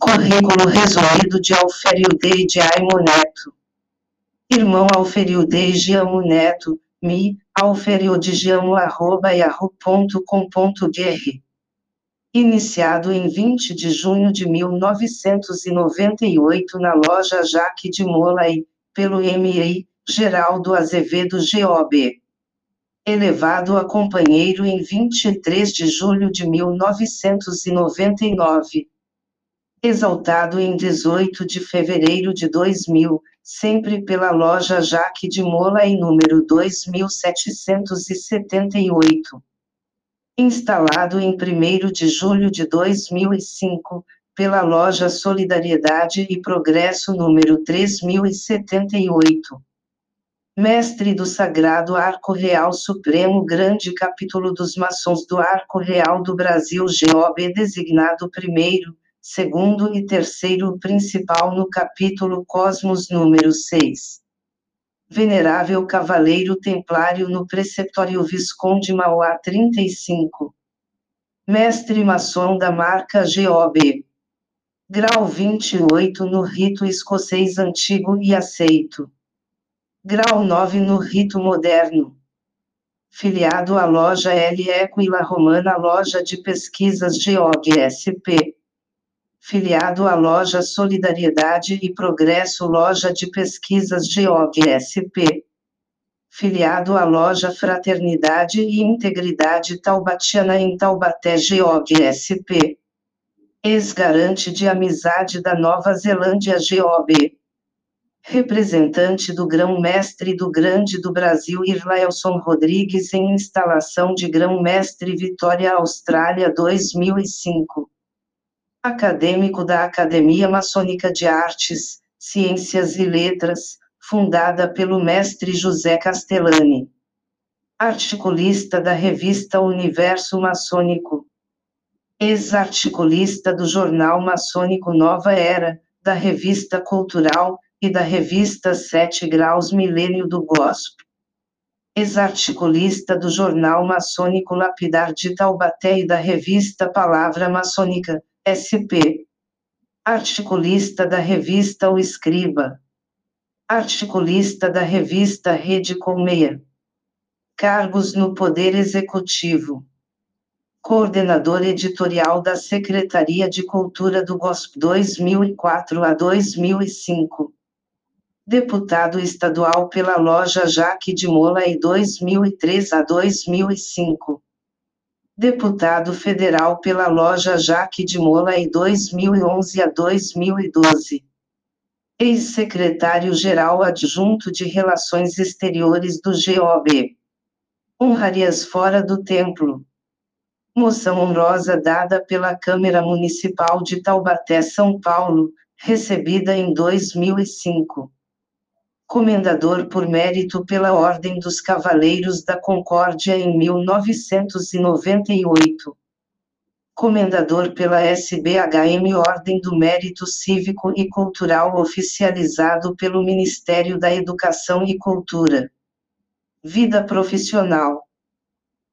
Currículo resumido de Alfério de Aimo Neto. Irmão Alfério de Giamo Neto, mi, alfério de Giamo arroba yahoo.com.br. Iniciado em 20 de junho de 1998 na loja Jaque de Molay, pelo MI, Geraldo Azevedo GOB elevado a companheiro em 23 de julho de 1999. Exaltado em 18 de fevereiro de 2000, sempre pela loja Jaque de Mola em número 2778. Instalado em 1 de julho de 2005, pela loja Solidariedade e Progresso número 3078 mestre do Sagrado Arco Real Supremo Grande Capítulo dos Maçons do Arco Real do Brasil GOB designado primeiro, segundo e terceiro principal no capítulo Cosmos número 6. Venerável Cavaleiro Templário no Preceptório Visconde Mauá 35. Mestre maçom da marca GOB. Grau 28 no rito escocês antigo e aceito. Grau 9 no rito moderno. Filiado à loja L. Equila Romana Loja de Pesquisas GEOG SP. Filiado à loja Solidariedade e Progresso Loja de Pesquisas GEOG SP. Filiado à loja Fraternidade e Integridade Taubatiana em Taubaté GEOG SP. Ex-garante de amizade da Nova Zelândia GOB representante do grão-mestre do Grande do Brasil Irlaelson Rodrigues em instalação de grão-mestre Vitória Austrália 2005. Acadêmico da Academia Maçônica de Artes, Ciências e Letras, fundada pelo mestre José Castellani. Articulista da revista Universo Maçônico. Ex-articulista do jornal maçônico Nova Era, da revista Cultural, e da revista Sete Graus Milênio do Gospel. Ex-articulista do jornal maçônico Lapidar de Taubaté e da revista Palavra Maçônica, SP. Articulista da revista O Escriba. Articulista da revista Rede Colmeia. Cargos no Poder Executivo. Coordenador editorial da Secretaria de Cultura do GOSP 2004 a 2005 deputado estadual pela loja Jaque de Mola em 2003 a 2005. Deputado federal pela loja Jaque de Mola em 2011 a 2012. Ex-secretário-geral adjunto de Relações Exteriores do GOB. Honrarias fora do templo. Moção honrosa dada pela Câmara Municipal de Taubaté, São Paulo, recebida em 2005 comendador por mérito pela Ordem dos Cavaleiros da Concórdia em 1998. Comendador pela SBHM Ordem do Mérito Cívico e Cultural oficializado pelo Ministério da Educação e Cultura. Vida profissional.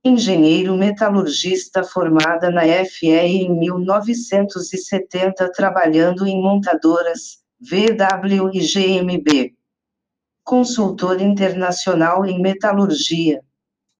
Engenheiro metalurgista formada na FE em 1970 trabalhando em montadoras, VW e GMB consultor internacional em metalurgia.